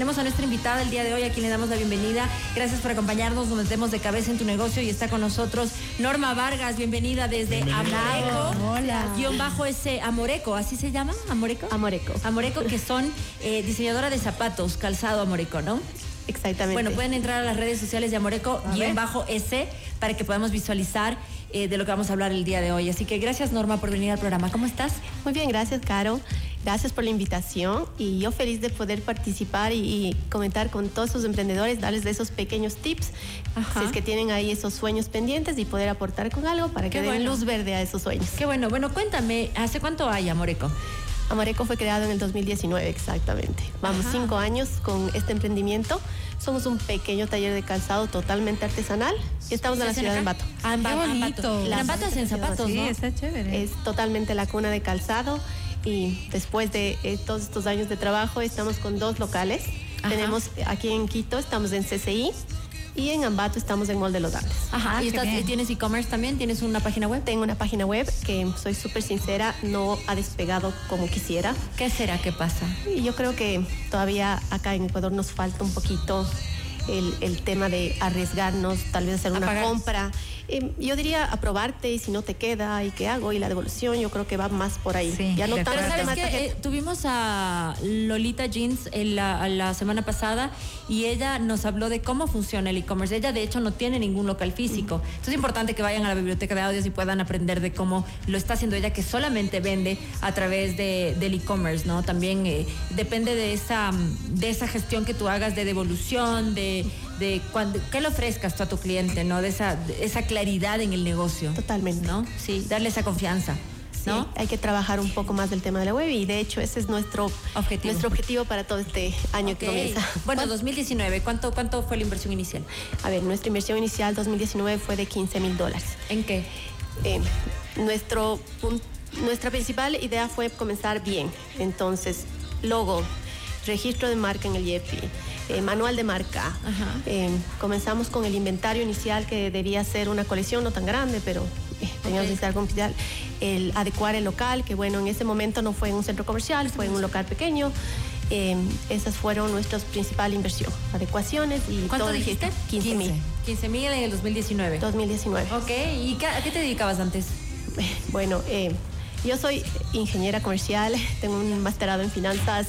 Tenemos a nuestra invitada el día de hoy, a quien le damos la bienvenida. Gracias por acompañarnos, nos metemos de cabeza en tu negocio y está con nosotros Norma Vargas, bienvenida desde Amoreco. Hola. Guión bajo ese Amoreco, ¿así se llama? ¿Amoreco? Amoreco. Amoreco, que son eh, diseñadora de zapatos, calzado Amoreco, ¿no? Exactamente. Bueno, pueden entrar a las redes sociales de Amoreco, guion bajo S, para que podamos visualizar eh, de lo que vamos a hablar el día de hoy. Así que gracias, Norma, por venir al programa. ¿Cómo estás? Muy bien, gracias, Caro. Gracias por la invitación y yo feliz de poder participar y, y comentar con todos esos emprendedores, darles de esos pequeños tips, Ajá. si es que tienen ahí esos sueños pendientes y poder aportar con algo para que Qué den bueno. luz verde a esos sueños. Qué bueno. Bueno, cuéntame, ¿hace cuánto hay Amoreco? Amoreco fue creado en el 2019, exactamente. Vamos Ajá. cinco años con este emprendimiento. Somos un pequeño taller de calzado totalmente artesanal y estamos en la ¿Se ciudad de? Ambato. Ah, en Qué bonito. Ambato. En Ambato hacen zapatos, Sí, ¿no? está chévere. Es totalmente la cuna de calzado y después de eh, todos estos años de trabajo estamos con dos locales. Ajá. Tenemos aquí en Quito, estamos en CCI y en Ambato estamos en Mall de los Andes. Ajá. Ah, ¿Y estás- tienes e-commerce también? ¿Tienes una página web? Tengo una página web que, soy súper sincera, no ha despegado como quisiera. ¿Qué será? ¿Qué pasa? Y yo creo que todavía acá en Ecuador nos falta un poquito el, el tema de arriesgarnos, tal vez hacer A una compra. Eh, yo diría aprobarte y si no te queda y qué hago y la devolución, yo creo que va más por ahí. Sí, ya no tanto Pero sabes que tarjeta. tuvimos a Lolita Jeans en la, la semana pasada y ella nos habló de cómo funciona el e-commerce. Ella de hecho no tiene ningún local físico. Entonces es importante que vayan a la biblioteca de audios y puedan aprender de cómo lo está haciendo ella, que solamente vende a través de, del e-commerce, ¿no? También eh, depende de esa, de esa gestión que tú hagas de devolución, de, de cuando, que le ofrezcas tú a tu cliente, ¿no? De esa, de esa claridad en el negocio. Totalmente. ¿No? Sí, darle esa confianza. ¿No? Sí, hay que trabajar un poco más del tema de la web y de hecho ese es nuestro Objetivo. nuestro objetivo para todo este año que comienza. Bueno, 2019, ¿cuánto, ¿cuánto fue la inversión inicial? A ver, nuestra inversión inicial 2019 fue de 15 mil dólares. ¿En qué? Eh, nuestro nuestra principal idea fue comenzar bien. Entonces, logo, registro de marca en el IEPI, eh, manual de marca. Eh, comenzamos con el inventario inicial que debía ser una colección no tan grande, pero eh, teníamos que estar complicado. El adecuar el local, que bueno, en ese momento no fue en un centro comercial, fue en un local pequeño. Eh, esas fueron nuestras principal inversión, adecuaciones y ¿Cuánto todo dijiste? 15 mil. 15 mil en el 2019. 2019. Ok, ¿y qué- a qué te dedicabas antes? Bueno, eh, yo soy ingeniera comercial, tengo un masterado en finanzas,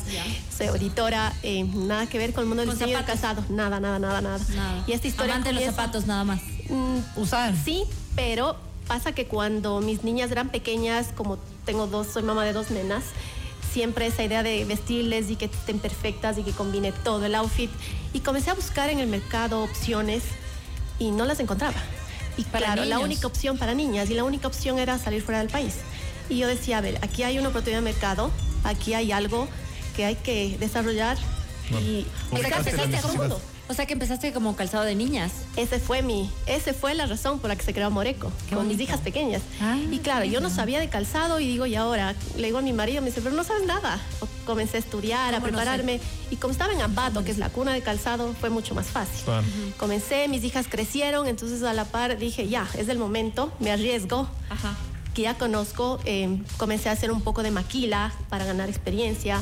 soy auditora, eh, nada que ver con el mundo del ¿Con diseño de calzado, nada, nada, nada, nada. Nada. Y esta historia Amante de los comienza- zapatos, nada más. Mm, Usar. Sí, pero pasa que cuando mis niñas eran pequeñas, como tengo dos, soy mamá de dos nenas, siempre esa idea de vestirles y que estén perfectas y que combine todo el outfit. Y comencé a buscar en el mercado opciones y no las encontraba. Y Para claro, la única opción para niñas y la única opción era salir fuera del país. Y yo decía, a ver, aquí hay una oportunidad de mercado, aquí hay algo que hay que desarrollar y O sea, empezaste todo. o sea, que empezaste como calzado de niñas. ese fue mi, ese fue la razón por la que se creó Moreco, Qué con mis hijas pequeñas. Ah, y claro, yo no sabía de calzado y digo, y ahora, le digo a mi marido, me dice, pero no sabes nada. O comencé a estudiar, a ¿Cómo no sé? prepararme. Y como estaba en Ambato, que es la cuna de calzado, fue mucho más fácil. Comencé, mis hijas crecieron, entonces a la par dije, ya, es el momento, me arriesgo, Ajá. Que ya conozco, eh, comencé a hacer un poco de maquila para ganar experiencia.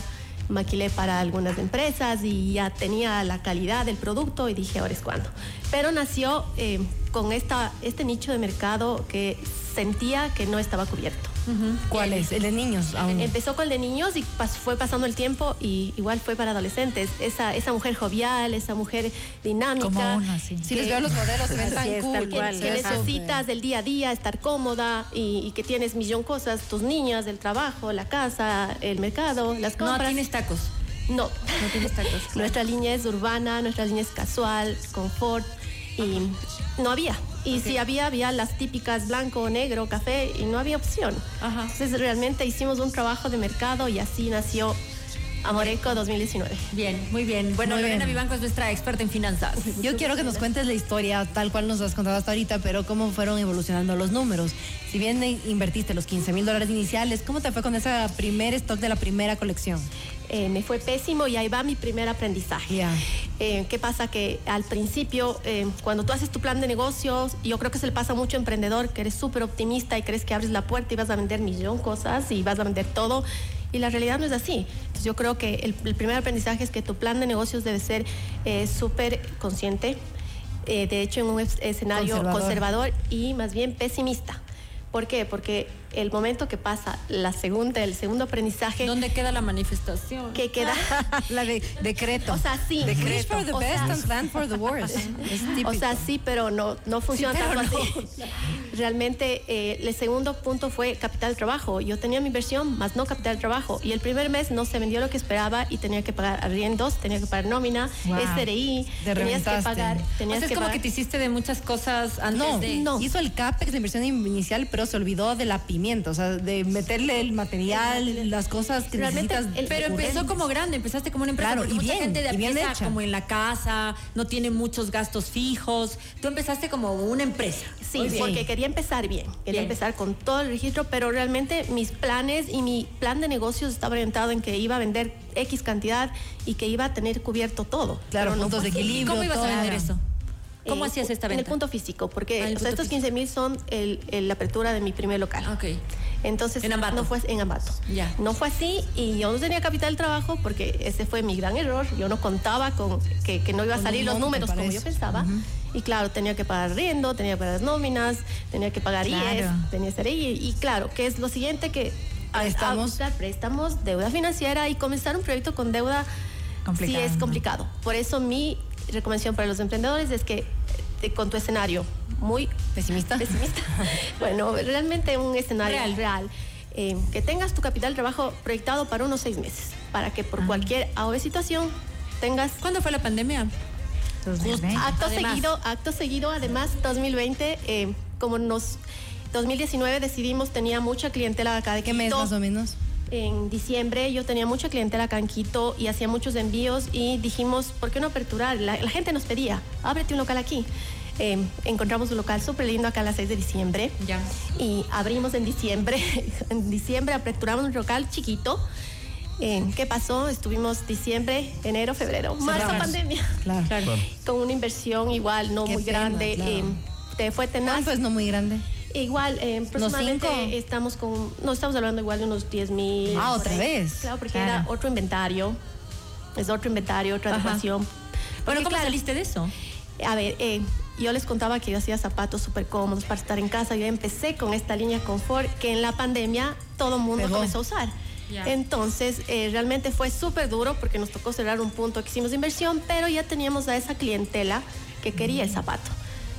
Maquilé para algunas empresas y ya tenía la calidad del producto y dije, ahora es cuando. Pero nació eh, con esta, este nicho de mercado que sentía que no estaba cubierto. ¿Cuál es? El de niños aún. Empezó con el de niños y pas- fue pasando el tiempo y igual fue para adolescentes. Esa, esa mujer jovial, esa mujer dinámica. Como una, sí. que- Si les veo los modelos, se ven tan es, cool. tal cual. que tan necesitas del día a día estar cómoda y, y que tienes millón cosas, tus niñas, el trabajo, la casa, el mercado, las No compras. tienes tacos. No. No tienes tacos. Nuestra línea es urbana, nuestra línea es casual, confort y no había. Y si había, había las típicas blanco, negro, café y no había opción. Ajá. Entonces realmente hicimos un trabajo de mercado y así nació Amoreco 2019. Bien, muy bien. Bueno, Muy Lorena bien. Vivanco es nuestra experta en finanzas. Yo quiero que nos cuentes la historia tal cual nos has contado hasta ahorita, pero cómo fueron evolucionando los números. Si bien invertiste los 15 mil dólares iniciales, ¿cómo te fue con ese primer stock de la primera colección? Eh, me fue pésimo y ahí va mi primer aprendizaje. Ya. Eh, ¿Qué pasa? Que al principio, eh, cuando tú haces tu plan de negocios, yo creo que se le pasa mucho a emprendedor, que eres súper optimista y crees que abres la puerta y vas a vender millón cosas y vas a vender todo. Y la realidad no es así. Entonces yo creo que el, el primer aprendizaje es que tu plan de negocios debe ser eh, súper consciente, de hecho en un es- escenario Conservador. conservador y más bien pesimista. ¿Por qué? Porque el momento que pasa la segunda, el segundo aprendizaje ¿Dónde queda la manifestación? que queda La de decreto. O sea, sí. Wish Decreto. for the O best sea- and plan for the worst. Es típico. O sea, sí, pero no, no funciona Sí, pero tanto no. así. Realmente, eh, el segundo punto fue capital de trabajo. Yo tenía mi inversión, más no capital de trabajo. Y el primer mes no se vendió lo que esperaba y tenía que pagar arriendos, tenía que pagar nómina, Wow. SRI, Te tenías que pagar. O Tenías sea, es que como pagar- que te hiciste de muchas cosas antes No, de... no. hizo el CAPEX de inversión inicial, pero se olvidó de la o sea, de meterle el material, las cosas que Realmente, necesitas. el- Pero empezó como grande, empezaste como una empresa, Claro, porque y mucha bien, gente de y bien empieza hecha. como en la casa, no tiene muchos gastos fijos. Tú empezaste como una empresa. Sí, porque quería empezar bien, quería Bien. empezar con todo el registro, pero realmente mis planes y mi plan de negocios estaba orientado en que iba a vender X cantidad y que iba a tener cubierto todo. Claro, Pero no puntos fue de así. ¿Y equilibrio. cómo ibas a vender eso? ¿Cómo Eh, hacías esta En el venta? punto físico, porque Ah, en o sea, estos 15 mil son el- el- la apertura de mi primer local. Ok. Entonces, En Ambato. no fue en Ambato. Ya. No fue así y yo no tenía capital de trabajo porque ese fue mi gran error. Yo no contaba con que, que no iba a salir los números como yo pensaba. Y claro, tenía que pagar riendo, tenía que pagar nóminas, tenía que pagar Claro. IES, tenía que y, y claro, que es lo siguiente que Préstamos. préstamos, deuda financiera y comenzar un proyecto con deuda Complicado, sí es complicado. Por eso mi recomendación para los emprendedores es que eh, con tu escenario muy Pesimista. pesimista. bueno, realmente un escenario Real. real. eh, que tengas tu capital de trabajo proyectado para unos seis meses, para que por cualquier A o B situación tengas ¿Cuándo fue la pandemia? 2020. acto Además. seguido, acto seguido, además 2020, eh, como nos 2019 decidimos tenía mucha clientela acá de ¿Qué mes más o menos? En diciembre yo tenía mucha clientela acá en Quito y hacía muchos envíos y dijimos, ¿por qué no aperturar? La, la gente nos pedía, ábrete un local aquí. Eh, encontramos un local súper lindo acá a las 6 de diciembre Ya. y abrimos en diciembre. en diciembre aperturamos un local chiquito. Eh, ¿Qué pasó? Estuvimos diciembre, enero, febrero, marzo Cerramos. pandemia. Claro. Claro. Con una inversión igual no Qué muy pena, grande. claro. eh, te fue tenaz. ¿Cuánto es no muy grande? Igual, eh, aproximadamente cinco? estamos con, no estamos hablando igual de unos 10 mil. Ah, otra vez. Claro, porque Claro. era otro inventario, es otro inventario, otra adecuación. Bueno, ¿cómo claro, saliste de eso? A ver, eh, yo les contaba que yo hacía zapatos súper cómodos para estar en casa. Yo empecé con esta línea confort que en la pandemia todo el mundo comenzó a usar. Entonces, eh, realmente fue súper duro porque nos tocó cerrar un punto que hicimos de inversión, pero ya teníamos a esa clientela que quería el zapato.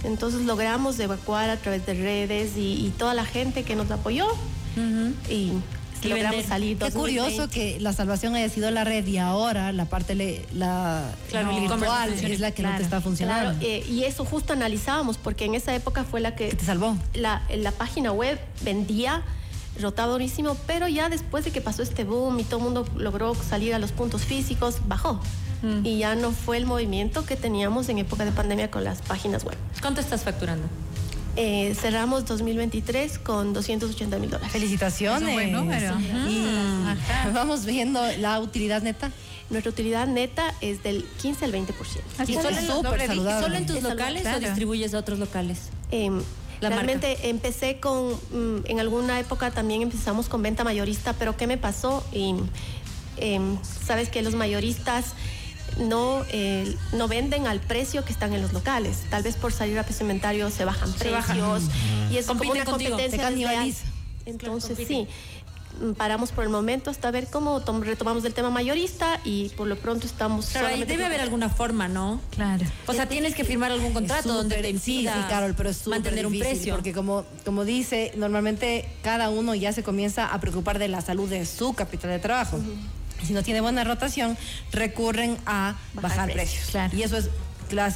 Entonces logramos evacuar a través de redes y, y toda la gente que nos apoyó y, Y logramos salir. Qué 2020. curioso que la salvación haya sido la red y ahora la parte le- la Claro, virtual no es la que no Claro, te está funcionando. Claro, eh, y eso justo analizábamos porque en esa época fue la que que te salvó. la, la página web vendía rotaba durísimo, pero ya después de que pasó este boom y todo el mundo logró salir a los puntos físicos, bajó. Mm. Y ya no fue el movimiento que teníamos en época de pandemia con las páginas web. ¿Cuánto estás facturando? Eh, cerramos 2023 con 280 mil dólares. Felicitaciones. Es un buen número. Y Ajá. vamos viendo la utilidad neta. Nuestra utilidad neta es del 15 al 20%. Así ¿Y solo, en, doble. ¿Solo en tus Es locales saludable. o distribuyes a otros locales? Eh, La realmente empecé con, mm, en alguna época también empezamos con venta mayorista, pero ¿qué me pasó? Y, em, Sabes que los mayoristas no, eh, no venden al precio que están en los locales. Tal vez por salir a inventario se bajan Se precios bajan. y es como una contigo, competencia desleal. Entonces Claro, sí. mm, Paramos por el momento hasta ver cómo tom- retomamos el tema mayorista y por lo pronto estamos. Claro, ahí debe haber alguna forma, ¿no? Claro. O sea, tienes que firmar algún contrato donde te impida sí, Carol, pero es súper mantener un difícil, precio. Porque como, como dice, normalmente cada uno ya se comienza a preocupar de la salud de su capital de trabajo. Si no tiene buena rotación, recurren a Bajar bajar, precios, precios. claro. Y eso es,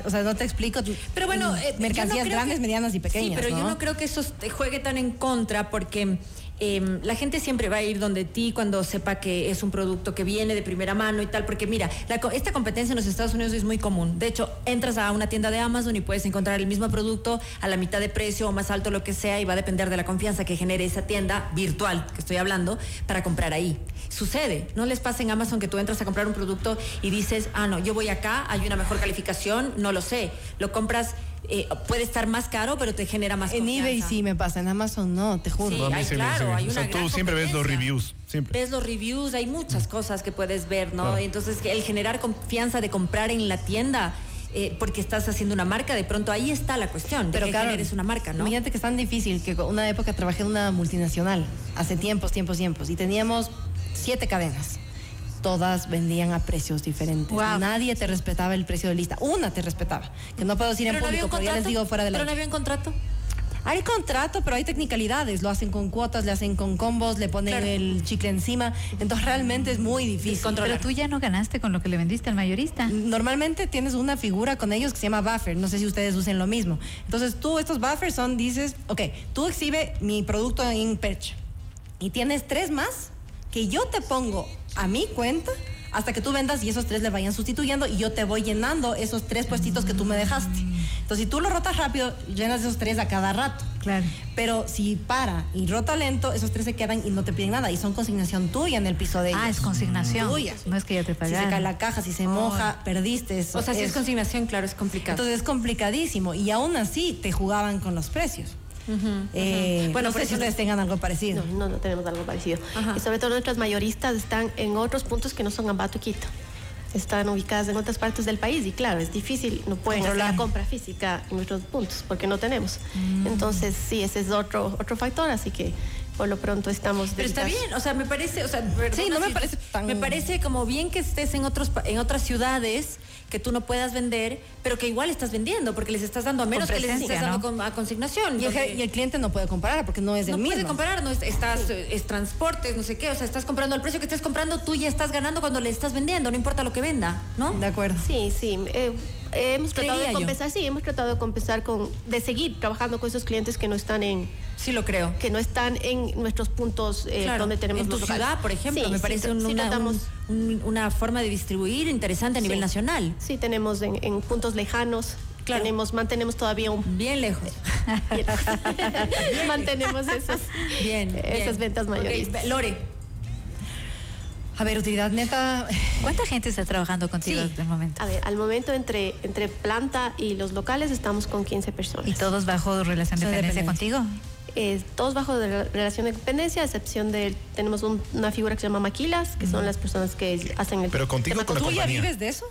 o sea, no te explico. Pero bueno, eh, no mercancías grandes, que- medianas y pequeñas. Sí, pero yo ¿no? no creo que eso te juegue tan en contra porque eh, la gente siempre va a ir donde ti cuando sepa que es un producto que viene de primera mano y tal, porque mira, esta competencia en los Estados Unidos es muy común. De hecho, entras a una tienda de Amazon y puedes encontrar el mismo producto a la mitad de precio o más alto, lo que sea, y va a depender de la confianza que genere esa tienda virtual que estoy hablando para comprar ahí. Sucede, no les pasa en Amazon que tú entras a comprar un producto y dices, ah, no, yo voy acá, hay una mejor calificación, no lo sé. Lo compras eh, puede estar más caro, pero te genera más En confianza. eBay sí me pasa, en Amazon no, te juro. Sí, No, a mí hay, sí me- claro, sí me- hay o sea, una tú siempre ves los reviews, siempre. Ves los reviews, hay muchas cosas que puedes ver, ¿no? Claro. Entonces, el generar confianza de comprar en la tienda, eh, porque estás haciendo una marca, de pronto ahí está la cuestión, de Pero que claro, generes una marca, ¿no? Imagínate que es tan difícil que una época trabajé en una multinacional, hace tiempos, tiempos, tiempos, y teníamos siete cadenas. Todas vendían a precios diferentes. Wow. Nadie te respetaba el precio de lista. Una te respetaba. Que no puedo decir en no público, un pero ya les digo fuera de la. Pero no había un contrato. Hay contrato, pero hay technicalidades. Lo hacen con cuotas, le hacen con combos, le ponen Claro. el chicle encima. Entonces realmente es muy difícil. Pero tú ya no ganaste con lo que le vendiste al mayorista. Normalmente tienes una figura con ellos que se llama buffer. No sé si ustedes usen lo mismo. Entonces tú, estos buffers son, dices, ok, tú exhibe mi producto en Perch y tienes tres más que yo te pongo a mi cuenta hasta que tú vendas y esos tres le vayan sustituyendo y yo te voy llenando esos tres puestitos que tú me dejaste. Entonces si tú lo rotas rápido, llenas esos tres a cada rato. Claro. Pero si para y rota lento, esos tres se quedan y no te piden nada y son consignación tuya en el piso de ellos. Ah, es consignación. Tuya. No es que ya te Si pagaron. se cae la caja, si se moja, perdiste. Eso O sea, si es es- consignación, claro, es complicado. entonces es complicadísimo y aún así te jugaban con los precios. Eh, Bueno, Bueno, por no sé si ustedes tengan algo parecido. No, no, no tenemos algo parecido. Y sobre todo nuestras mayoristas están en otros puntos que no son Ambato y Quito. Están ubicadas en otras partes del país y claro, es difícil, no pueden Controlar. hacer la compra física en nuestros puntos porque no tenemos. Mm. Entonces, sí, ese es otro, otro factor, así que por lo pronto estamos... Pero está bien, o sea, me parece, o sea, perdona Sí, no me si- parece tan- Me parece como bien que estés en otros pa- en otras ciudades que tú no puedas vender, pero que igual estás vendiendo porque les estás dando a menos que les estás dando ¿no? con- a consignación. Y el, porque y el cliente no puede comparar porque no es no el mismo. puede comparar, no es, estás es transportes, no sé qué, o sea, estás comprando al precio que estés comprando, tú ya estás ganando cuando le estás vendiendo, no importa lo que venda, ¿no? De acuerdo. Sí, sí. eh, hemos tratado de yo. compensar, sí, hemos tratado de compensar con, de seguir trabajando con esos clientes que no están en, Sí lo creo. que no están en nuestros puntos eh, Claro, donde tenemos en tu los locales. ciudad, por ejemplo, Sí, me parece un- una, tratamos- un- un- una forma de distribuir interesante a nivel Sí. nacional. Sí, tenemos en, en puntos lejanos. Claro. Tenemos, mantenemos todavía un Bien lejos. mantenemos esos, Bien. esas bien. ventas Ok, mayoristas. Lore, A ver, utilidad neta. ¿Cuánta gente está trabajando contigo Sí. hasta el momento? A ver, al momento entre, entre planta y los locales estamos con 15 personas. ¿Y todos bajo relación de dependencia contigo? Eh, todos bajo de la- relación de dependencia, a excepción de tenemos un- una figura que se llama maquilas, que son las personas que hacen el Pero contigo tema con la ¿Tú ya vives de eso?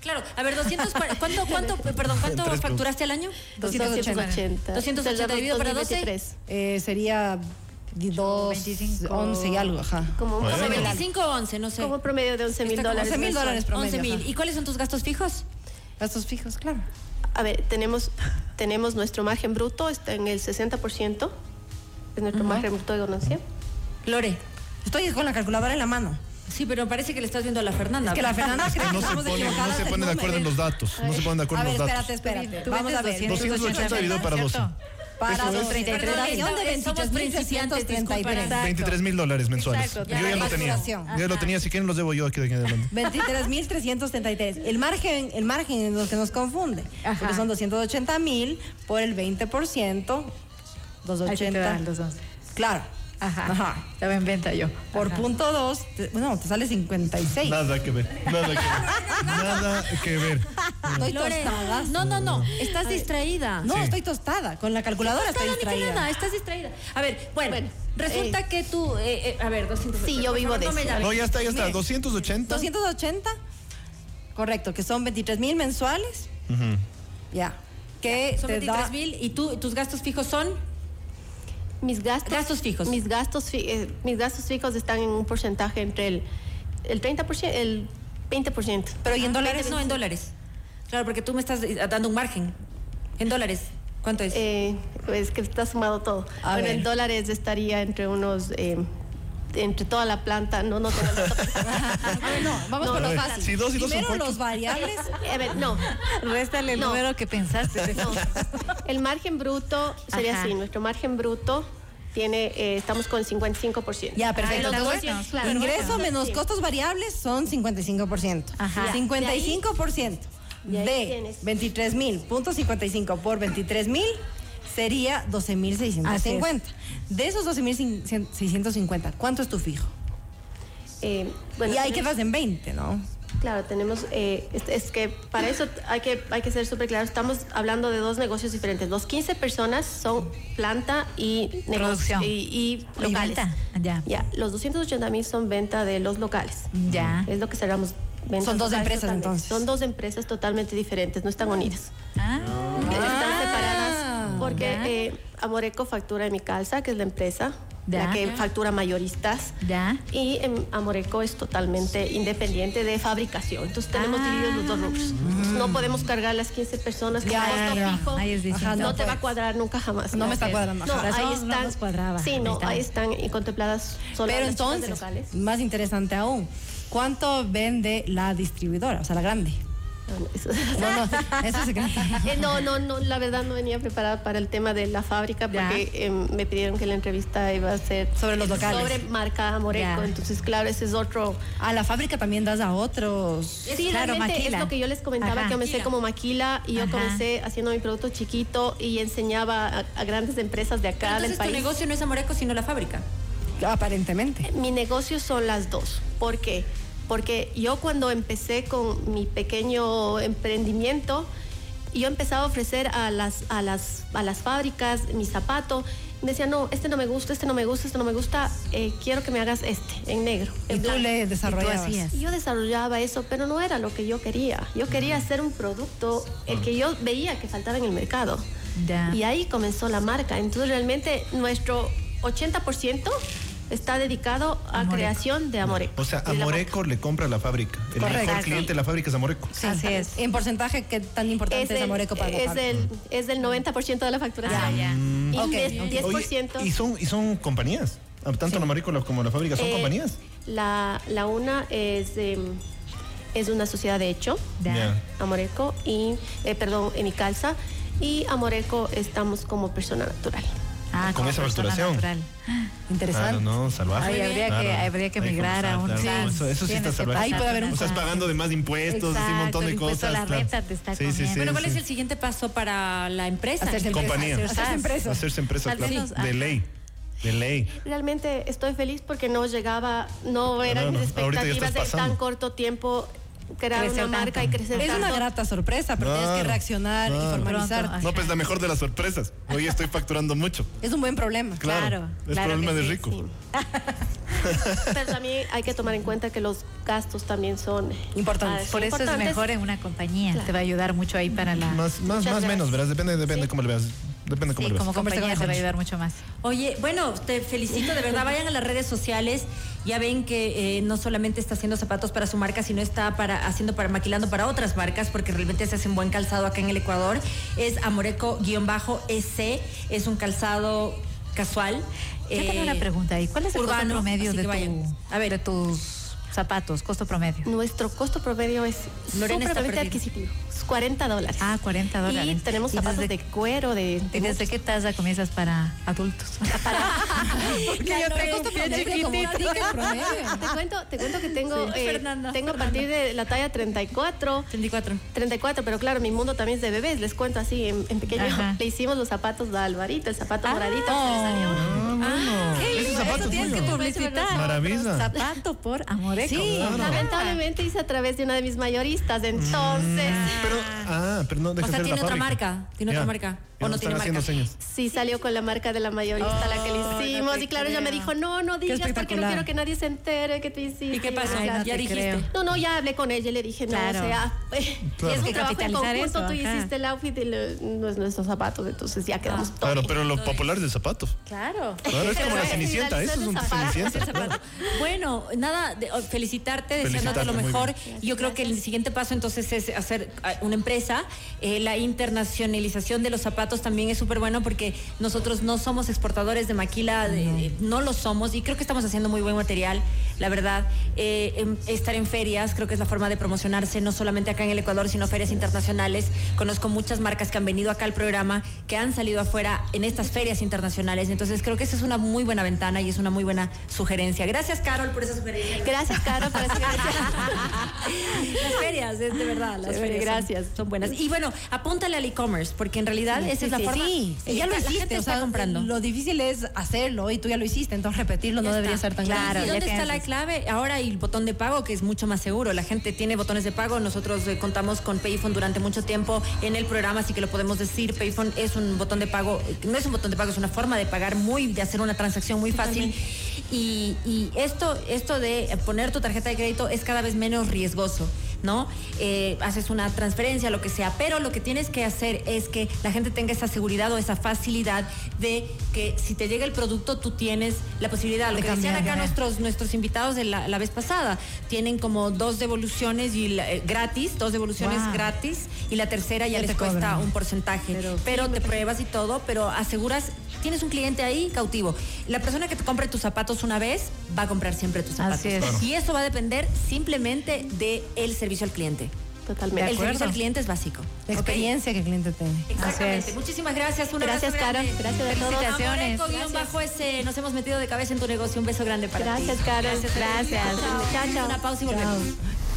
claro, a ver, 200, cua- ¿cuánto, cuánto, perdón, cuánto facturaste al año? 280. 280 dividido para 12. 2023. Eh, sería 2, 25. 11 y algo, ajá. Como, un promedio, 25 o 11, no sé. como promedio de 11 mil dólares. 11 mil dólares promedio. 11 mil. ¿Y cuáles son tus gastos fijos? Gastos fijos, claro. A ver, tenemos, tenemos nuestro margen bruto, está en el 60%. Es nuestro margen bruto de ganancia. Lore. Estoy con la calculadora en la mano. Sí, pero parece que le estás viendo a la Fernanda. Es que la Fernanda cree que No se estamos pone, no se del pone de acuerdo en los datos. No se ponen de A acuerdo en ver, los espérate, datos. espérate. Tú Vamos a ver. 280 dividido para 12. Para Eso es- 233 Perdón, millón de somos principiantes, 23.333. disculpa. 23 mil dólares mensuales. Exacto, yo ya lo tenía. facturación. Ya lo tenía, si quieren los debo yo aquí de aquí adelante. 23.333. El margen, el margen es lo que nos confunde. Ajá. Porque son 280 mil por el 20%. Ahí sí te 280. dan los 11. Claro. Ajá. Ajá. Estaba en venta yo. Por Ajá. punto 2, bueno, te sale 56. Nada que ver. Nada que ver. Nada que ver. Estoy Lore. tostada. No, no, no. Estás distraída. No, Sí. estoy tostada. Con la calculadora estoy distraída. nada, estás distraída. A ver, bueno, Bueno, resulta eh, que tú, eh, eh, a ver, 200. Sí, yo vivo de eso. No, ya está, ya está. 280. 280. Correcto, que son 23 mil mensuales. Ujú. Ya. Que Son te 23 da. mil y tú, tus gastos fijos son. Mis gastos, Gastos fijos. Mis gastos, fi- eh, mis gastos fijos están en un porcentaje entre el, el 30%, el 20%. Pero ¿y en dólares? No, en dólares. Claro, porque tú me estás dando un margen. En dólares. ¿Cuánto es? Eh, pues que está sumado todo. A bueno, ver. en dólares estaría entre unos, eh, entre toda la planta, no, no tengo los A ver, no, vamos No, por lo fácil. si dos y dos son Primero cuatro. los variables. A ver, no, Réstale el No. número que pensaste. no. El margen bruto sería Ajá. así. Nuestro margen bruto tiene, eh, estamos con el 55%. Ya, perfecto. Dos- bueno. claro, Ingreso bueno, menos costos variables son 55%. Ajá. 55% Y ahí de tienes. 23 mil punto 55 por 23 mil sería 12 mil 650. De esos 12 mil 650, ¿cuánto es tu fijo? Eh, bueno, y ahí tenemos- quedas en 20, ¿no? Claro, tenemos, eh, es, es que para eso hay que, hay que ser súper claros, estamos hablando de dos negocios diferentes. Los 15 personas son planta y negocio Producción. y, y locales. ya. Ya, los 280 mil son venta de los locales. Ya. Es lo que cerramos. ventas Son dos empresas, entonces. Son dos empresas totalmente diferentes, no están unidas. Porque eh, Amoreco factura en mi calza, que es la empresa, Ya. la que factura mayoristas. ya. Y em, Amoreco es totalmente independiente de fabricación. Entonces tenemos Ah. divididos los dos rubros. No podemos cargar las 15 personas con Ya, costo ya, fijo. Ahí es distinto. Ajá, no, no te va a cuadrar nunca jamás. No me está cuadrando, No, ahí están. nos cuadraba. Sí, Ahí no, ahí están y contempladas solo Pero las entonces, locales. más interesante aún, ¿cuánto vende la distribuidora? O sea, la grande. No, no, eso- No, no, eso es secreto. Eh, no, no, no, la verdad no venía preparada para el tema de la fábrica porque em, me pidieron que la entrevista iba a ser Sobre los locales. Sobre marca Amoreco, Ya. entonces claro, ese es otro. A la fábrica también das a otros. Sí, Claro, realmente maquila. es lo que yo les comentaba, Ajá. que comencé como maquila y yo Ajá. comencé haciendo mi producto chiquito y enseñaba a, a grandes empresas de acá Pero del entonces tu país. negocio no es Amoreco, sino la fábrica. Aparentemente. Mi negocio son las dos. ¿Por qué? Porque yo cuando empecé con mi pequeño emprendimiento, yo empezaba a ofrecer a las, a las, a las fábricas mi zapato. Me decían, no, este no me gusta, este no me gusta, este no me gusta, eh, quiero que me hagas este, en negro. Y en tú blanco". le desarrollabas. Y yo desarrollaba eso, pero no era lo que yo quería. Yo quería hacer un producto, el que yo veía que faltaba en el mercado. Ya. Y ahí comenzó la marca. Entonces realmente nuestro 80% está dedicado a Amoreco. creación de Amoreco. O sea, Amoreco le compra la fábrica. El Correcto. mejor cliente de la fábrica es Amoreco. Sí, así es. En porcentaje, ¿qué tan importante es, el- Amoreco para es fábrica? el, es del 90% de la facturación. Ah, ya. Y Ok, de- ok. 10%. Oye, ¿y son, y son compañías? Tanto la Amoreco como la fábrica son eh, compañías. La, la una es, em, es una sociedad de hecho. Ya. Amoreco, y, eh, perdón, en mi calza. Y Amoreco estamos como persona natural. Ah, Con esa facturación. natural. Interesante. Claro, no, salvaje. Ay, habría Claro. que- habría que migrar a un- claro, Sí. Eso, eso sí está salvaje. Ahí puede haber un- O sea, estás pagando de más impuestos, así un montón de Exacto, cosas. la claro. renta te está Sí, sí. Bueno, ¿cuál sí. es el siguiente paso para la empresa? Hacerse empresa. Compañía. Hacerse empresa. Hacerse empresa, claro. menos, De ley. De ley. Realmente estoy feliz porque no llegaba, no eran no, mis no, expectativas de tan corto tiempo crear Crecer una marca tanto. y crecer Es tanto. una grata sorpresa, pero tienes que Claro, reaccionar y formalizar. No, pues la mejor de las sorpresas. Hoy estoy facturando mucho. Es un buen problema. Claro. Claro, es claro problema de sí, rico. Sí. Pero también hay que tomar en cuenta que los gastos también son Importantes. ah, Por eso es mejor en una compañía. Claro. Te va a ayudar mucho ahí para la. Más, más, más menos, verás. Depende, depende Sí. cómo le veas. Depende cómo Sí, veas. como compañía con te va a ayudar mucho más. Oye, bueno, te felicito, de verdad, vayan a las redes sociales, ya ven que eh, no solamente está haciendo zapatos para su marca, sino está para, haciendo para maquilando para otras marcas, porque realmente se hace un buen calzado acá en el Ecuador. Es Amoreco-EC, es un calzado casual. Yo tengo eh, una pregunta ahí. ¿Cuál es el urbano, promedio de, tu, A ver. de tus zapatos? Costo promedio. Nuestro costo promedio es perdida. adquisitivo. Es 40 dólares. Ah, 40 dólares. Y tenemos ¿Y zapatos desde- de cuero, de, de ¿Y desde muchos- qué tasa comienzas para adultos? Porque yo tengo costo promedio como un ticket promedio. Te cuento, te cuento que tengo, Sí. eh, Fernanda, tengo a partir de la talla 34. 34. 34, pero claro, mi mundo también es de bebés, les cuento así, en, en pequeño. Ajá. Le hicimos los zapatos de Alvarito, el zapato Ah. moradito. se le salió. Ah, bueno. Qué Ese lindo, zapato eso es tienes que publicitar. Maravilla. Zapato por Amoreco. Sí, Claro. Lamentablemente hice a través de una de mis mayoristas, entonces Pero, ah, pero no deja O sea, tiene otra fábrica. marca, tiene otra marca. O no tiene marca. señas. sí salió con la marca de la mayorista la que le Oh, no hicimos. te y claro, ella me dijo, no, no digas porque no quiero que nadie se entere que tú hiciste. ¿Y qué pasó? Ay, no ya te dijiste. creo. No, no, ya hablé con ella y le dije, no, Claro. o sea, Claro. es un trabajo en conjunto, eso, tú ajá. hiciste el outfit y le- no es nuestros zapatos, entonces ya quedamos todos. Claro, pero lo popular es el zapato. Claro. Claro, es como la cenicienta. Eso es un cenicienta. Bueno, nada, de- oh, felicitarte, deseándote lo mejor. Yo creo que el siguiente paso entonces es hacer ah, una empresa. Eh, la internacionalización de los zapatos también es súper bueno porque nosotros no somos exportadores de maquila, de- de- no lo somos y creo que estamos haciendo muy buen material, la verdad. Eh, em, estar en ferias creo que es la forma de promocionarse, no solamente acá en el Ecuador, sino ferias internacionales. Conozco muchas marcas que han venido acá al programa, que han salido afuera en estas ferias internacionales. Entonces creo que esa es una muy buena ventana y es una muy buena sugerencia. Gracias, Carol, por esa sugerencia. Gracias, Caro, por esa las ferias, es de verdad, las ferias. gracias. Son, buenas. Y bueno, apúntale al e-commerce, porque en realidad esa es la sí, forma. Sí, y ya lo la hiciste, gente o está comprando. Lo difícil es hacerlo y tú ya lo hiciste, entonces repetirlo Ya no debería ser tan Claro, ¿Y dónde está la clave? Ahora y el botón de pago, que es mucho más seguro. La gente tiene botones de pago. Nosotros eh, contamos con Payphone durante mucho tiempo en el programa, así que lo podemos decir. Payphone es un botón de pago, eh, no es un botón de pago, es una forma de pagar muy, de hacer una transacción muy fácil. Y, y esto, esto de poner tu tarjeta de crédito es cada vez menos riesgoso. ¿No? Eh, haces una transferencia, lo que sea, pero lo que tienes que hacer es que la gente tenga esa seguridad o esa facilidad de que si te llega el producto, tú tienes la posibilidad, lo que decían acá nuestros, nuestros invitados de la, la vez pasada, tienen como dos devoluciones y la- eh, gratis, dos devoluciones Wow. gratis y la tercera ya, Ya les cuesta un porcentaje, pero, te pruebas y todo, pero aseguras, tienes un cliente ahí cautivo. La persona que te compre tus zapatos una vez va a comprar siempre tus zapatos. Así es. Claro. Y eso va a depender simplemente del servicio al cliente. Totalmente. El servicio al cliente es básico. La experiencia que el cliente tiene. Exactamente. Así es. Muchísimas gracias. Un Gracias, abrazo Caro. Gracias a todos. Felicitaciones. Bajo ese. Nos hemos metido de cabeza en tu negocio. Un beso grande para ti. Gracias, Caro. Gracias. Chao. Chao, chao. Una pausa y volvemos.